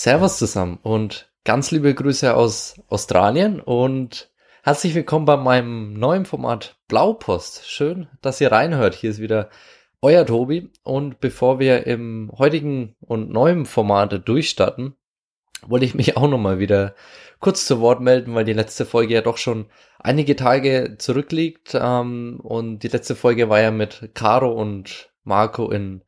Servus zusammen und ganz liebe Grüße aus Australien und herzlich willkommen bei meinem neuen Format Blaupost. Schön, dass ihr reinhört. Hier ist wieder euer Tobi und bevor wir im heutigen und neuen Format durchstarten, wollte ich mich auch nochmal wieder kurz zu Wort melden, weil die letzte Folge ja doch schon einige Tage zurückliegt ähm, und die letzte Folge war ja mit Caro und Marco in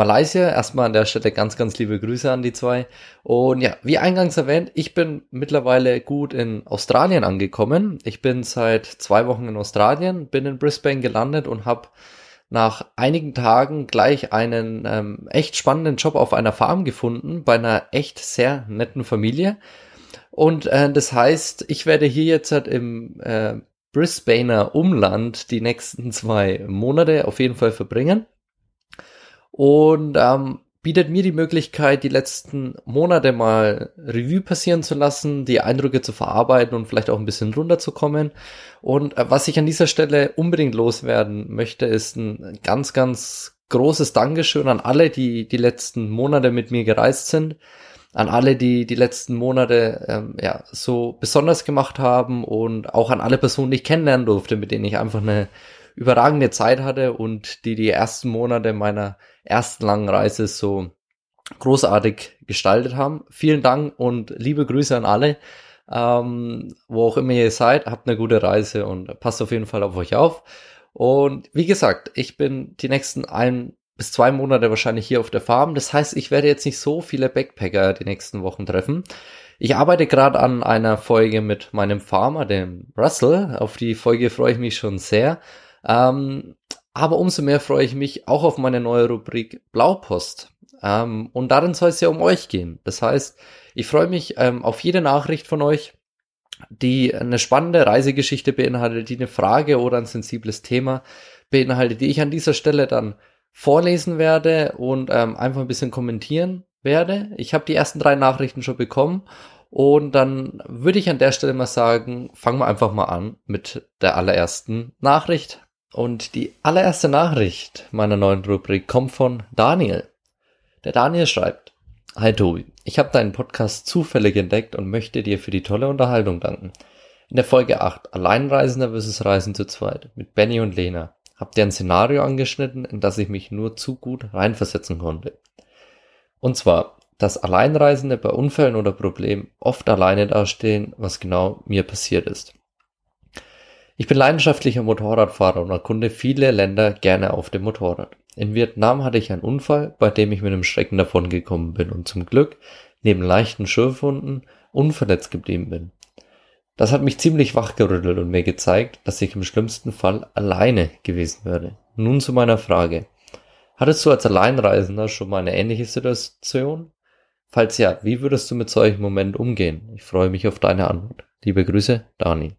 Malaysia. Erstmal an der Stelle ganz, ganz liebe Grüße an die zwei. Und ja, wie eingangs erwähnt, ich bin mittlerweile gut in Australien angekommen. Ich bin seit zwei Wochen in Australien, bin in Brisbane gelandet und habe nach einigen Tagen gleich einen ähm, echt spannenden Job auf einer Farm gefunden, bei einer echt sehr netten Familie. Und äh, das heißt, ich werde hier jetzt halt im äh, Brisbaneer Umland die nächsten zwei Monate auf jeden Fall verbringen und ähm, bietet mir die Möglichkeit, die letzten Monate mal Revue passieren zu lassen, die Eindrücke zu verarbeiten und vielleicht auch ein bisschen runterzukommen. Und äh, was ich an dieser Stelle unbedingt loswerden möchte, ist ein ganz, ganz großes Dankeschön an alle, die die letzten Monate mit mir gereist sind, an alle, die die letzten Monate ähm, ja so besonders gemacht haben und auch an alle Personen, die ich kennenlernen durfte, mit denen ich einfach eine überragende Zeit hatte und die die ersten Monate meiner ersten langen Reise so großartig gestaltet haben. Vielen Dank und liebe Grüße an alle, ähm, wo auch immer ihr seid. Habt eine gute Reise und passt auf jeden Fall auf euch auf. Und wie gesagt, ich bin die nächsten ein bis zwei Monate wahrscheinlich hier auf der Farm. Das heißt, ich werde jetzt nicht so viele Backpacker die nächsten Wochen treffen. Ich arbeite gerade an einer Folge mit meinem Farmer, dem Russell. Auf die Folge freue ich mich schon sehr. Ähm, aber umso mehr freue ich mich auch auf meine neue Rubrik Blaupost. Ähm, und darin soll es ja um euch gehen. Das heißt, ich freue mich ähm, auf jede Nachricht von euch, die eine spannende Reisegeschichte beinhaltet, die eine Frage oder ein sensibles Thema beinhaltet, die ich an dieser Stelle dann vorlesen werde und ähm, einfach ein bisschen kommentieren werde. Ich habe die ersten drei Nachrichten schon bekommen und dann würde ich an der Stelle mal sagen, fangen wir einfach mal an mit der allerersten Nachricht. Und die allererste Nachricht meiner neuen Rubrik kommt von Daniel. Der Daniel schreibt, Hi Tobi, ich habe deinen Podcast zufällig entdeckt und möchte dir für die tolle Unterhaltung danken. In der Folge 8, Alleinreisender vs. Reisen zu zweit, mit Benny und Lena, habt ihr ein Szenario angeschnitten, in das ich mich nur zu gut reinversetzen konnte. Und zwar, dass Alleinreisende bei Unfällen oder Problemen oft alleine dastehen, was genau mir passiert ist. Ich bin leidenschaftlicher Motorradfahrer und erkunde viele Länder gerne auf dem Motorrad. In Vietnam hatte ich einen Unfall, bei dem ich mit einem Schrecken davongekommen bin und zum Glück neben leichten Schürfwunden unverletzt geblieben bin. Das hat mich ziemlich wachgerüttelt und mir gezeigt, dass ich im schlimmsten Fall alleine gewesen wäre. Nun zu meiner Frage. Hattest du als Alleinreisender schon mal eine ähnliche Situation? Falls ja, wie würdest du mit solchen Momenten umgehen? Ich freue mich auf deine Antwort. Liebe Grüße, Dani.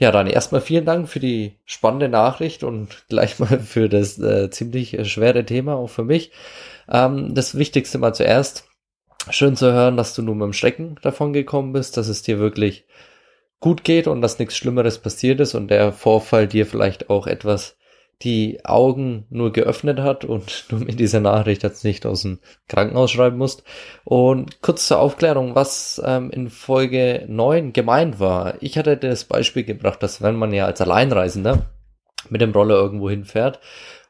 Ja, Dani, erstmal vielen Dank für die spannende Nachricht und gleich mal für das äh, ziemlich äh, schwere Thema auch für mich. Ähm, das Wichtigste mal zuerst. Schön zu hören, dass du nur mit dem Schrecken davon gekommen bist, dass es dir wirklich gut geht und dass nichts Schlimmeres passiert ist und der Vorfall dir vielleicht auch etwas die Augen nur geöffnet hat und du mir diese Nachricht jetzt nicht aus dem Krankenhaus schreiben musst. Und kurz zur Aufklärung, was ähm, in Folge 9 gemeint war. Ich hatte das Beispiel gebracht, dass wenn man ja als Alleinreisender mit dem Roller irgendwo hinfährt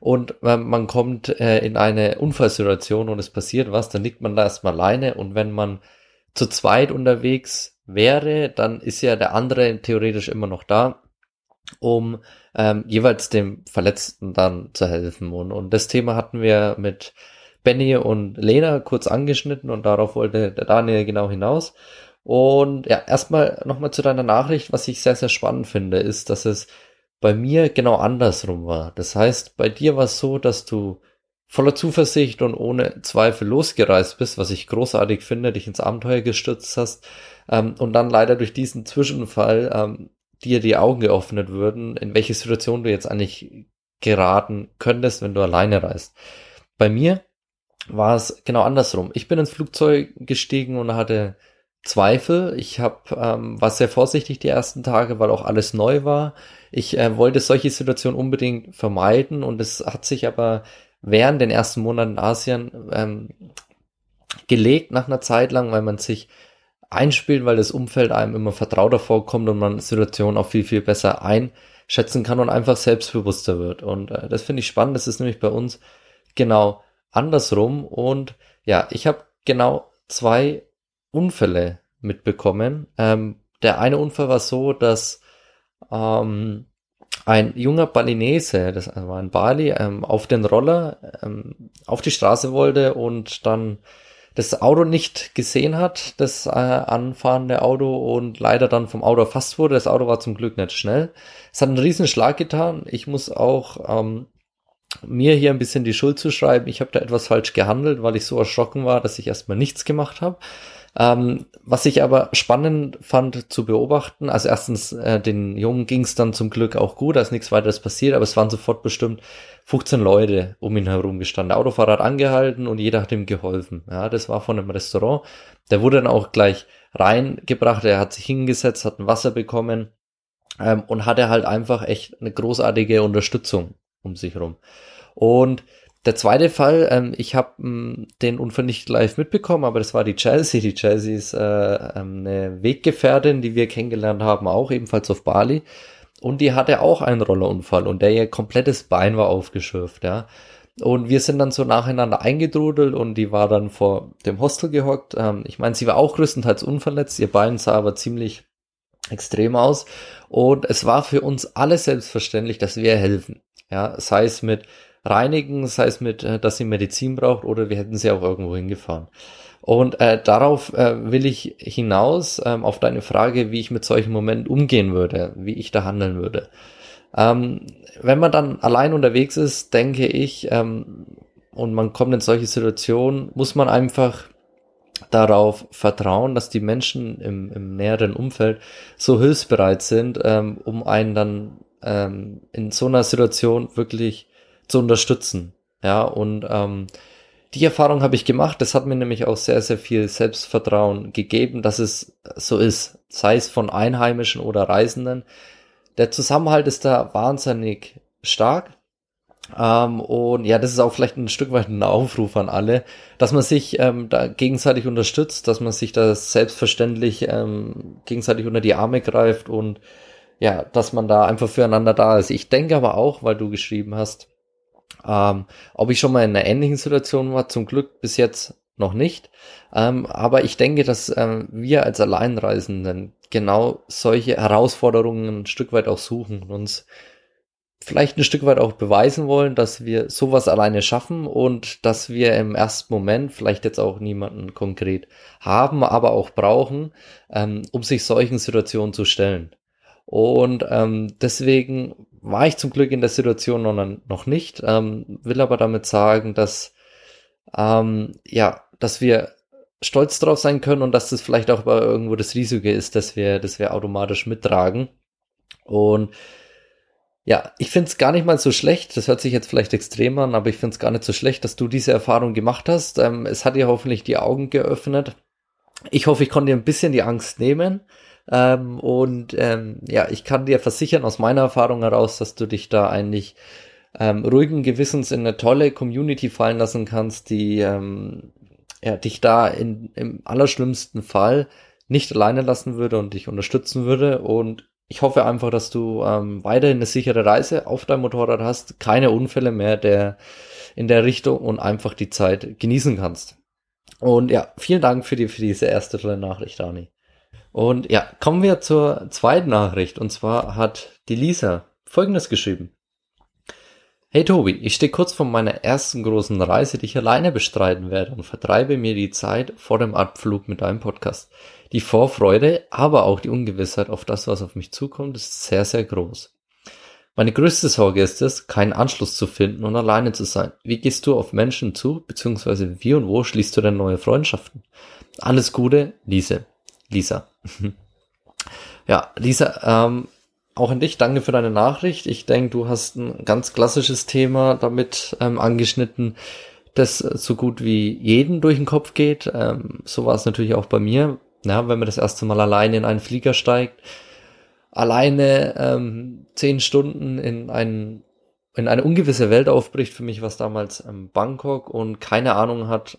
und ähm, man kommt äh, in eine Unfallsituation und es passiert was, dann liegt man da erstmal alleine und wenn man zu zweit unterwegs wäre, dann ist ja der andere theoretisch immer noch da um ähm, jeweils dem Verletzten dann zu helfen. Und, und das Thema hatten wir mit Benny und Lena kurz angeschnitten und darauf wollte der Daniel genau hinaus. Und ja, erstmal nochmal zu deiner Nachricht, was ich sehr, sehr spannend finde, ist, dass es bei mir genau andersrum war. Das heißt, bei dir war es so, dass du voller Zuversicht und ohne Zweifel losgereist bist, was ich großartig finde, dich ins Abenteuer gestürzt hast ähm, und dann leider durch diesen Zwischenfall ähm, dir die Augen geöffnet würden, in welche Situation du jetzt eigentlich geraten könntest, wenn du alleine reist. Bei mir war es genau andersrum. Ich bin ins Flugzeug gestiegen und hatte Zweifel. Ich hab, ähm, war sehr vorsichtig die ersten Tage, weil auch alles neu war. Ich äh, wollte solche Situationen unbedingt vermeiden und es hat sich aber während den ersten Monaten in Asien ähm, gelegt nach einer Zeit lang, weil man sich einspielt, weil das Umfeld einem immer vertrauter vorkommt und man Situationen auch viel, viel besser einschätzen kann und einfach selbstbewusster wird. Und äh, das finde ich spannend. Das ist nämlich bei uns genau andersrum. Und ja, ich habe genau zwei Unfälle mitbekommen. Ähm, der eine Unfall war so, dass ähm, ein junger Balinese, das war ein Bali, ähm, auf den Roller ähm, auf die Straße wollte und dann das Auto nicht gesehen hat, das äh, anfahrende Auto und leider dann vom Auto erfasst wurde. Das Auto war zum Glück nicht schnell. Es hat einen riesen Schlag getan. Ich muss auch ähm, mir hier ein bisschen die Schuld zuschreiben. Ich habe da etwas falsch gehandelt, weil ich so erschrocken war, dass ich erstmal nichts gemacht habe. Ähm, was ich aber spannend fand zu beobachten, also erstens, äh, den Jungen ging es dann zum Glück auch gut, da ist nichts weiteres passiert, aber es waren sofort bestimmt 15 Leute um ihn herum gestanden. Hat angehalten und jeder hat ihm geholfen. Ja, das war von einem Restaurant. Der wurde dann auch gleich reingebracht, er hat sich hingesetzt, hat ein Wasser bekommen ähm, und hatte halt einfach echt eine großartige Unterstützung um sich herum. Und der zweite Fall, ähm, ich habe ähm, den Unfall nicht live mitbekommen, aber das war die Chelsea. Die Chelsea ist äh, ähm, eine Weggefährtin, die wir kennengelernt haben, auch ebenfalls auf Bali. Und die hatte auch einen Rollerunfall und der ihr komplettes Bein war aufgeschürft, ja. Und wir sind dann so nacheinander eingedrudelt und die war dann vor dem Hostel gehockt. Ähm, ich meine, sie war auch größtenteils unverletzt, ihr Bein sah aber ziemlich extrem aus. Und es war für uns alle selbstverständlich, dass wir helfen. Ja, sei es mit reinigen, sei es mit, äh, dass sie Medizin braucht oder wir hätten sie auch irgendwo hingefahren. Und äh, darauf äh, will ich hinaus, ähm, auf deine Frage, wie ich mit solchen Momenten umgehen würde, wie ich da handeln würde. Ähm, wenn man dann allein unterwegs ist, denke ich, ähm, und man kommt in solche Situationen, muss man einfach darauf vertrauen, dass die Menschen im, im näheren Umfeld so hilfsbereit sind, ähm, um einen dann ähm, in so einer Situation wirklich zu unterstützen. Ja, und ähm, die Erfahrung habe ich gemacht. Das hat mir nämlich auch sehr, sehr viel Selbstvertrauen gegeben, dass es so ist. Sei es von Einheimischen oder Reisenden. Der Zusammenhalt ist da wahnsinnig stark. Ähm, und ja, das ist auch vielleicht ein Stück weit ein Aufruf an alle, dass man sich ähm, da gegenseitig unterstützt, dass man sich da selbstverständlich ähm, gegenseitig unter die Arme greift und ja, dass man da einfach füreinander da ist. Ich denke aber auch, weil du geschrieben hast, ähm, ob ich schon mal in einer ähnlichen Situation war, zum Glück bis jetzt noch nicht. Ähm, aber ich denke, dass ähm, wir als Alleinreisenden genau solche Herausforderungen ein Stück weit auch suchen und uns vielleicht ein Stück weit auch beweisen wollen, dass wir sowas alleine schaffen und dass wir im ersten Moment vielleicht jetzt auch niemanden konkret haben, aber auch brauchen, ähm, um sich solchen Situationen zu stellen. Und ähm, deswegen war ich zum Glück in der Situation noch, nicht, ähm, will aber damit sagen, dass ähm, ja, dass wir stolz drauf sein können und dass das vielleicht auch bei irgendwo das Risiko ist, dass wir, dass wir automatisch mittragen. Und ja, ich finde es gar nicht mal so schlecht. Das hört sich jetzt vielleicht extrem an, aber ich finde es gar nicht so schlecht, dass du diese Erfahrung gemacht hast. Ähm, es hat dir hoffentlich die Augen geöffnet. Ich hoffe, ich konnte dir ein bisschen die Angst nehmen. Ähm, und ähm, ja, ich kann dir versichern aus meiner Erfahrung heraus, dass du dich da eigentlich ähm, ruhigen Gewissens in eine tolle Community fallen lassen kannst, die ähm, ja, dich da in, im allerschlimmsten Fall nicht alleine lassen würde und dich unterstützen würde. Und ich hoffe einfach, dass du ähm, weiterhin eine sichere Reise auf deinem Motorrad hast, keine Unfälle mehr der in der Richtung und einfach die Zeit genießen kannst. Und ja, vielen Dank für, die, für diese erste tolle Nachricht, Dani. Und ja, kommen wir zur zweiten Nachricht. Und zwar hat die Lisa folgendes geschrieben. Hey Tobi, ich stehe kurz vor meiner ersten großen Reise, die ich alleine bestreiten werde und vertreibe mir die Zeit vor dem Abflug mit deinem Podcast. Die Vorfreude, aber auch die Ungewissheit auf das, was auf mich zukommt, ist sehr, sehr groß. Meine größte Sorge ist es, keinen Anschluss zu finden und alleine zu sein. Wie gehst du auf Menschen zu, beziehungsweise wie und wo schließt du denn neue Freundschaften? Alles Gute, Lise. Lisa. ja, Lisa, ähm, auch an dich, danke für deine Nachricht. Ich denke, du hast ein ganz klassisches Thema damit ähm, angeschnitten, das so gut wie jeden durch den Kopf geht. Ähm, so war es natürlich auch bei mir. Ja, wenn man das erste Mal alleine in einen Flieger steigt, alleine ähm, zehn Stunden in einen in eine ungewisse Welt aufbricht. Für mich war es damals ähm, Bangkok und keine Ahnung hat,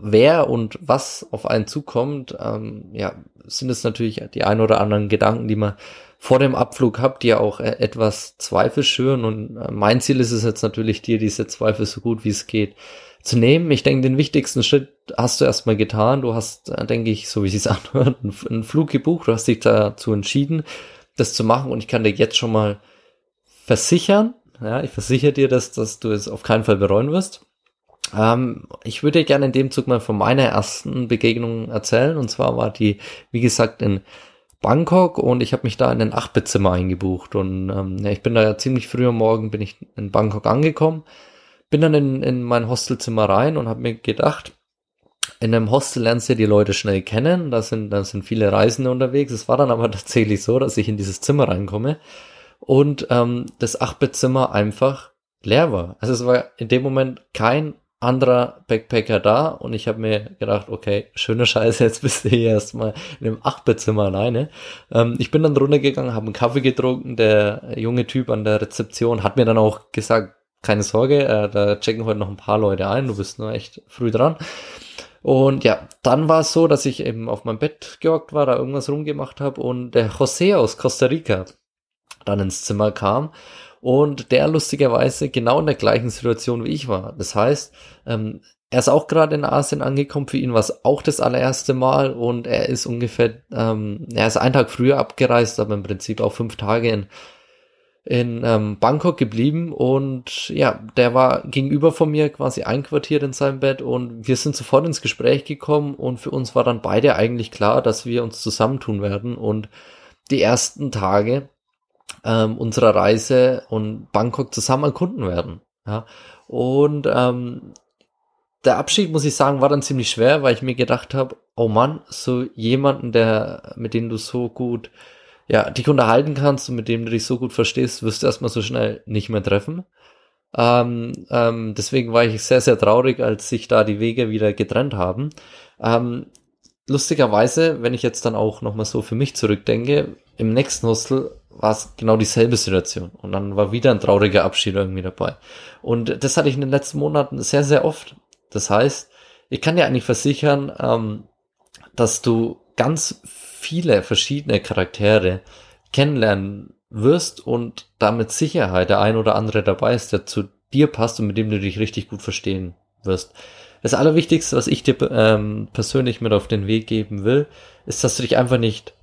wer und was auf einen zukommt, ähm, ja, sind es natürlich die ein oder anderen Gedanken, die man vor dem Abflug habt, die ja auch äh, etwas Zweifel schüren. Und äh, mein Ziel ist es jetzt natürlich, dir diese Zweifel so gut wie es geht zu nehmen. Ich denke, den wichtigsten Schritt hast du erstmal getan. Du hast, äh, denke ich, so wie es anhört, einen Flug gebucht. Du hast dich dazu entschieden, das zu machen. Und ich kann dir jetzt schon mal versichern, ja, ich versichere dir, dass, dass du es auf keinen Fall bereuen wirst. Ähm, ich würde gerne in dem Zug mal von meiner ersten Begegnung erzählen. Und zwar war die, wie gesagt, in Bangkok und ich habe mich da in ein Achtbettzimmer eingebucht und ähm, ja, ich bin da ja ziemlich früh am Morgen bin ich in Bangkok angekommen, bin dann in, in mein Hostelzimmer rein und habe mir gedacht, in einem Hostel lernst du die Leute schnell kennen, da sind, da sind viele Reisende unterwegs. Es war dann aber tatsächlich so, dass ich in dieses Zimmer reinkomme und ähm, das Achtbettzimmer einfach leer war. Also es war in dem Moment kein anderer Backpacker da und ich habe mir gedacht, okay, schöne Scheiße, jetzt bist du hier erstmal in einem Achtbettzimmer alleine. Ähm, ich bin dann runtergegangen, habe einen Kaffee getrunken, der junge Typ an der Rezeption hat mir dann auch gesagt, keine Sorge, äh, da checken heute noch ein paar Leute ein, du bist nur echt früh dran. Und ja, dann war es so, dass ich eben auf meinem Bett gehockt war, da irgendwas rumgemacht habe und der José aus Costa Rica dann ins Zimmer kam und der lustigerweise genau in der gleichen Situation wie ich war. Das heißt, ähm, er ist auch gerade in Asien angekommen, für ihn war es auch das allererste Mal. Und er ist ungefähr, ähm, er ist einen Tag früher abgereist, aber im Prinzip auch fünf Tage in, in ähm, Bangkok geblieben. Und ja, der war gegenüber von mir quasi einquartiert in seinem Bett. Und wir sind sofort ins Gespräch gekommen. Und für uns war dann beide eigentlich klar, dass wir uns zusammentun werden. Und die ersten Tage ähm, unserer Reise und Bangkok zusammen erkunden werden. Ja. Und ähm, der Abschied, muss ich sagen, war dann ziemlich schwer, weil ich mir gedacht habe, oh Mann, so jemanden, der, mit dem du so gut, ja, dich unterhalten kannst und mit dem du dich so gut verstehst, wirst du erstmal so schnell nicht mehr treffen. Ähm, ähm, deswegen war ich sehr, sehr traurig, als sich da die Wege wieder getrennt haben. Ähm, lustigerweise, wenn ich jetzt dann auch nochmal so für mich zurückdenke, im nächsten Hostel war es genau dieselbe Situation. Und dann war wieder ein trauriger Abschied irgendwie dabei. Und das hatte ich in den letzten Monaten sehr, sehr oft. Das heißt, ich kann dir eigentlich versichern, ähm, dass du ganz viele verschiedene Charaktere kennenlernen wirst und damit Sicherheit der ein oder andere dabei ist, der zu dir passt und mit dem du dich richtig gut verstehen wirst. Das Allerwichtigste, was ich dir ähm, persönlich mit auf den Weg geben will, ist, dass du dich einfach nicht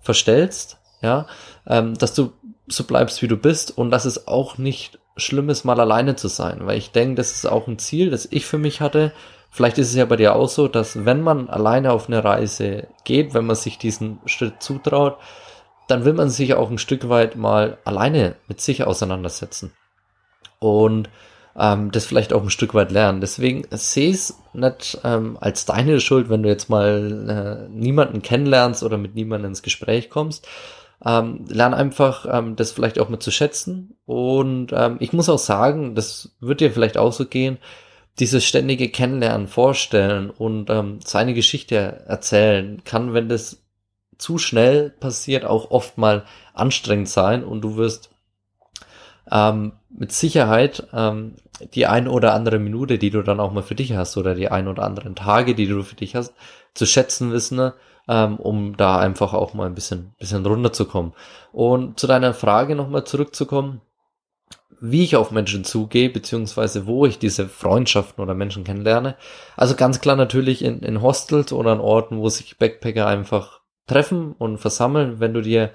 verstellst, ja, ähm, dass du so bleibst, wie du bist und dass es auch nicht schlimm ist, mal alleine zu sein, weil ich denke, das ist auch ein Ziel, das ich für mich hatte. Vielleicht ist es ja bei dir auch so, dass wenn man alleine auf eine Reise geht, wenn man sich diesen Schritt zutraut, dann will man sich auch ein Stück weit mal alleine mit sich auseinandersetzen. Und ähm, das vielleicht auch ein Stück weit lernen. Deswegen sehe es nicht ähm, als deine Schuld, wenn du jetzt mal äh, niemanden kennenlernst oder mit niemandem ins Gespräch kommst. Ähm, lern einfach ähm, das vielleicht auch mit zu schätzen. Und ähm, ich muss auch sagen, das wird dir vielleicht auch so gehen, dieses ständige Kennenlernen, Vorstellen und ähm, seine Geschichte erzählen kann, wenn das zu schnell passiert, auch oft mal anstrengend sein und du wirst ähm, mit Sicherheit ähm, die ein oder andere Minute, die du dann auch mal für dich hast oder die ein oder anderen Tage, die du für dich hast, zu schätzen wissen, ne? Ähm, um da einfach auch mal ein bisschen, bisschen runterzukommen. Und zu deiner Frage nochmal zurückzukommen, wie ich auf Menschen zugehe, beziehungsweise wo ich diese Freundschaften oder Menschen kennenlerne. Also ganz klar natürlich in, in Hostels oder an Orten, wo sich Backpacker einfach treffen und versammeln. Wenn du dir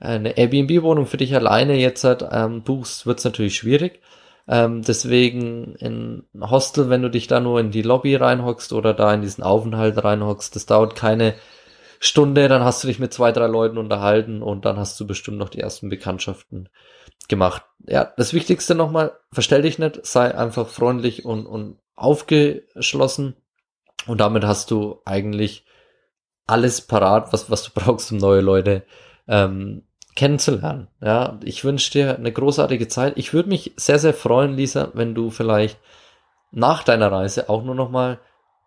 eine Airbnb-Wohnung für dich alleine jetzt halt, ähm, buchst, wird es natürlich schwierig. Ähm, deswegen in Hostel, wenn du dich da nur in die Lobby reinhockst oder da in diesen Aufenthalt reinhockst, das dauert keine Stunde, dann hast du dich mit zwei, drei Leuten unterhalten und dann hast du bestimmt noch die ersten Bekanntschaften gemacht. Ja, das Wichtigste nochmal, verstell dich nicht, sei einfach freundlich und, und aufgeschlossen und damit hast du eigentlich alles parat, was, was du brauchst, um neue Leute ähm, kennenzulernen. Ja, ich wünsche dir eine großartige Zeit. Ich würde mich sehr, sehr freuen, Lisa, wenn du vielleicht nach deiner Reise auch nur noch mal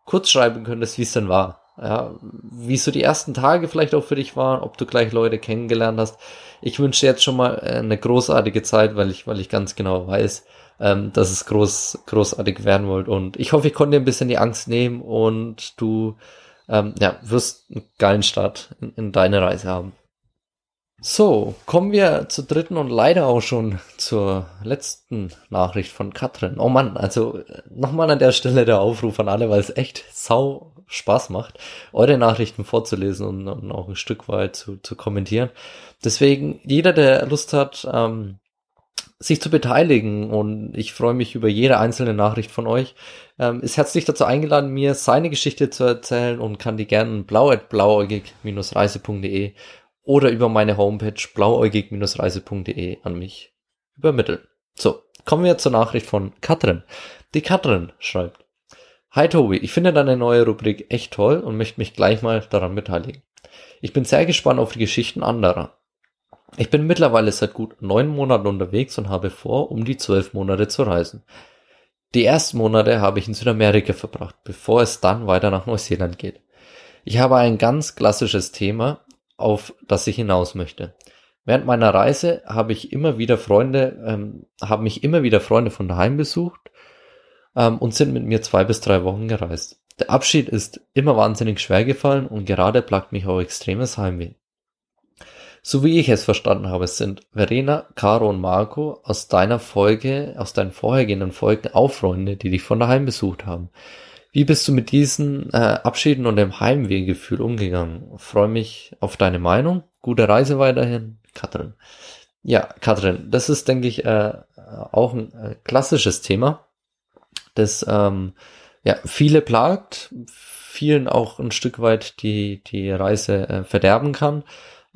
kurz schreiben könntest, wie es denn war. Ja, wie so die ersten Tage vielleicht auch für dich waren, ob du gleich Leute kennengelernt hast. Ich wünsche jetzt schon mal äh, eine großartige Zeit, weil ich, weil ich ganz genau weiß, ähm, dass es groß, großartig werden wollt. Und ich hoffe, ich konnte dir ein bisschen die Angst nehmen und du ähm, ja, wirst einen geilen Start in, in deine Reise haben. So, kommen wir zur dritten und leider auch schon zur letzten Nachricht von Katrin. Oh Mann, also nochmal an der Stelle der Aufruf an alle, weil es echt sau Spaß macht, eure Nachrichten vorzulesen und, und auch ein Stück weit zu, zu kommentieren. Deswegen, jeder, der Lust hat, ähm, sich zu beteiligen und ich freue mich über jede einzelne Nachricht von euch, ähm, ist herzlich dazu eingeladen, mir seine Geschichte zu erzählen und kann die gerne blau.blauäugig-reise.de oder über meine Homepage blauäugig-reise.de an mich übermitteln. So, kommen wir zur Nachricht von Katrin. Die Katrin schreibt, Hi Tobi, ich finde deine neue Rubrik echt toll und möchte mich gleich mal daran beteiligen. Ich bin sehr gespannt auf die Geschichten anderer. Ich bin mittlerweile seit gut neun Monaten unterwegs und habe vor, um die zwölf Monate zu reisen. Die ersten Monate habe ich in Südamerika verbracht, bevor es dann weiter nach Neuseeland geht. Ich habe ein ganz klassisches Thema, auf das ich hinaus möchte. Während meiner Reise habe ich immer wieder Freunde, ähm, haben mich immer wieder Freunde von daheim besucht ähm, und sind mit mir zwei bis drei Wochen gereist. Der Abschied ist immer wahnsinnig schwer gefallen und gerade plagt mich auch extremes Heimweh. So wie ich es verstanden habe, sind Verena, Caro und Marco aus deiner Folge, aus deinen vorhergehenden Folgen auch Freunde, die dich von daheim besucht haben. Wie bist du mit diesen äh, Abschieden und dem Heimwehgefühl umgegangen? Freue mich auf deine Meinung. Gute Reise weiterhin, Katrin. Ja, Katrin, das ist, denke ich, äh, auch ein äh, klassisches Thema, das ähm, ja viele plagt, vielen auch ein Stück weit die die Reise äh, verderben kann.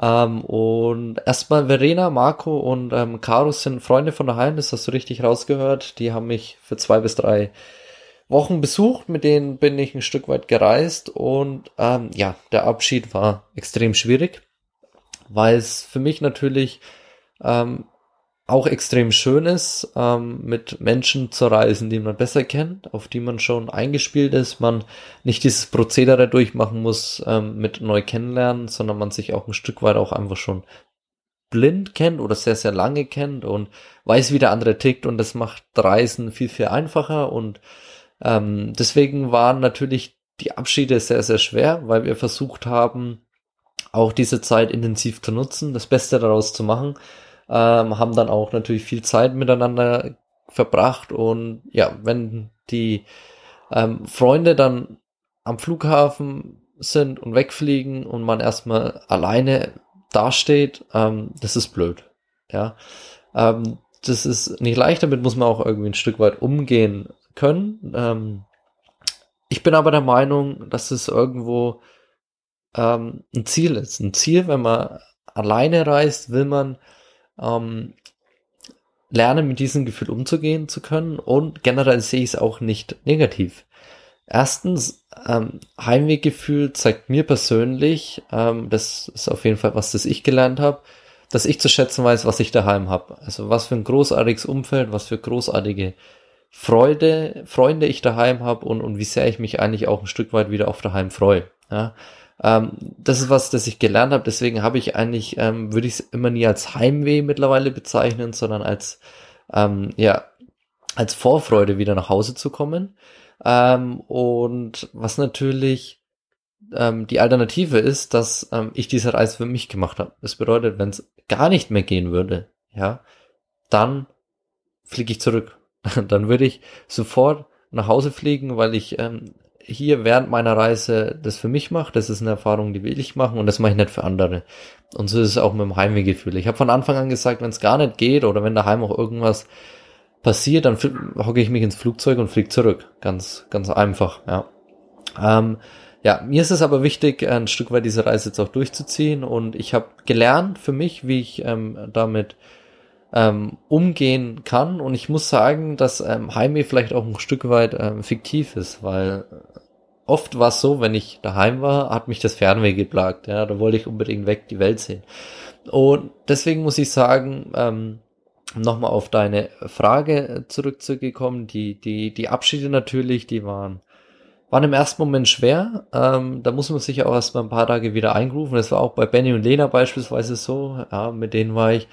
Ähm, und erstmal Verena, Marco und ähm, Caro sind Freunde von daheim, das hast du richtig rausgehört. Die haben mich für zwei bis drei Wochen besucht, mit denen bin ich ein Stück weit gereist und ähm, ja, der Abschied war extrem schwierig, weil es für mich natürlich ähm, auch extrem schön ist, ähm, mit Menschen zu reisen, die man besser kennt, auf die man schon eingespielt ist, man nicht dieses Prozedere durchmachen muss ähm, mit neu kennenlernen, sondern man sich auch ein Stück weit auch einfach schon blind kennt oder sehr, sehr lange kennt und weiß, wie der andere tickt und das macht Reisen viel, viel einfacher und ähm, deswegen waren natürlich die Abschiede sehr, sehr schwer, weil wir versucht haben, auch diese Zeit intensiv zu nutzen, das Beste daraus zu machen, ähm, haben dann auch natürlich viel Zeit miteinander verbracht und ja, wenn die ähm, Freunde dann am Flughafen sind und wegfliegen und man erstmal alleine dasteht, ähm, das ist blöd. Ja, ähm, das ist nicht leicht, damit muss man auch irgendwie ein Stück weit umgehen können. Ähm, ich bin aber der Meinung, dass es irgendwo ähm, ein Ziel ist. Ein Ziel, wenn man alleine reist, will man ähm, lernen, mit diesem Gefühl umzugehen zu können. Und generell sehe ich es auch nicht negativ. Erstens, ähm, Heimweggefühl zeigt mir persönlich, ähm, das ist auf jeden Fall was, das ich gelernt habe, dass ich zu schätzen weiß, was ich daheim habe. Also was für ein großartiges Umfeld, was für großartige Freude, Freunde ich daheim habe und, und wie sehr ich mich eigentlich auch ein Stück weit wieder auf daheim freue. Ja. Ähm, das ist was, das ich gelernt habe, deswegen habe ich eigentlich, ähm, würde ich es immer nie als Heimweh mittlerweile bezeichnen, sondern als, ähm, ja, als Vorfreude wieder nach Hause zu kommen. Ähm, und was natürlich ähm, die Alternative ist, dass ähm, ich diese Reise für mich gemacht habe. Das bedeutet, wenn es gar nicht mehr gehen würde, ja, dann fliege ich zurück dann würde ich sofort nach Hause fliegen, weil ich ähm, hier während meiner Reise das für mich mache. Das ist eine Erfahrung, die will ich machen und das mache ich nicht für andere. Und so ist es auch mit dem Heimwehgefühl. Ich habe von Anfang an gesagt, wenn es gar nicht geht oder wenn daheim auch irgendwas passiert, dann hocke ich mich ins Flugzeug und fliege zurück. Ganz, ganz einfach, ja. Ähm, ja, mir ist es aber wichtig, ein Stück weit diese Reise jetzt auch durchzuziehen und ich habe gelernt für mich, wie ich ähm, damit ähm, umgehen kann. Und ich muss sagen, dass ähm, Heimweh vielleicht auch ein Stück weit ähm, fiktiv ist, weil oft war es so, wenn ich daheim war, hat mich das Fernweh geplagt. Ja, da wollte ich unbedingt weg die Welt sehen. Und deswegen muss ich sagen, ähm, nochmal auf deine Frage zurückzugekommen, die, die, die Abschiede natürlich, die waren, War im ersten Moment schwer. Ähm, da muss man sich auch erst mal ein paar Tage wieder eingrufen. Das war auch bei Benny und Lena beispielsweise so. Ja, mit denen war ich äh,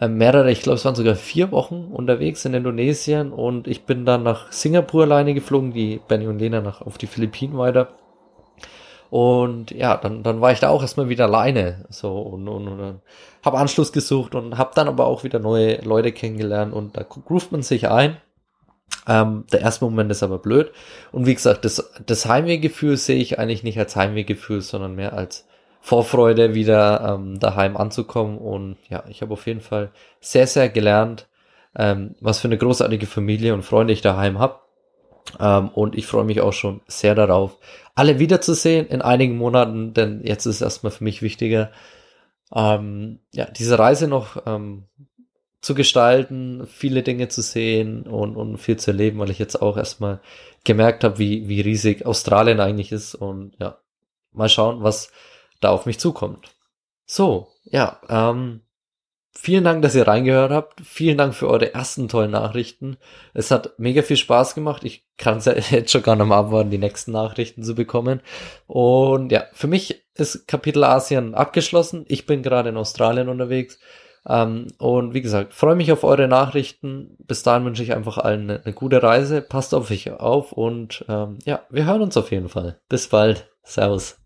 mehrere, ich glaube, es waren sogar vier Wochen unterwegs in Indonesien und ich bin dann nach Singapur alleine geflogen, die Benny und Lena nach auf die Philippinen weiter. Und ja, dann, dann war ich da auch erstmal wieder alleine. So und, und, und habe Anschluss gesucht und habe dann aber auch wieder neue Leute kennengelernt und da groovt man sich ein. Ähm, der erste Moment ist aber blöd. Und wie gesagt, das, das Heimwehgefühl sehe ich eigentlich nicht als Heimwehgefühl, sondern mehr als Vorfreude, wieder ähm, daheim anzukommen. Und ja, ich habe auf jeden Fall sehr, sehr gelernt, ähm, was für eine großartige Familie und Freunde ich daheim habe. Ähm, und ich freue mich auch schon sehr darauf, alle wiederzusehen in einigen Monaten, denn jetzt ist erstmal für mich wichtiger, ähm, ja, diese Reise noch ähm, zu gestalten, viele Dinge zu sehen und, und viel zu erleben, weil ich jetzt auch erstmal gemerkt habe, wie, wie riesig Australien eigentlich ist und ja, mal schauen, was da auf mich zukommt. So, ja, ähm, vielen Dank, dass ihr reingehört habt. Vielen Dank für eure ersten tollen Nachrichten. Es hat mega viel Spaß gemacht. Ich kann es ja jetzt schon gar nicht mehr abwarten, die nächsten Nachrichten zu bekommen. Und ja, für mich ist Kapitel Asien abgeschlossen. Ich bin gerade in Australien unterwegs. Ähm, und wie gesagt, freue mich auf eure Nachrichten. Bis dahin wünsche ich einfach allen eine, eine gute Reise. Passt auf euch auf und ähm, ja, wir hören uns auf jeden Fall. Bis bald. Servus.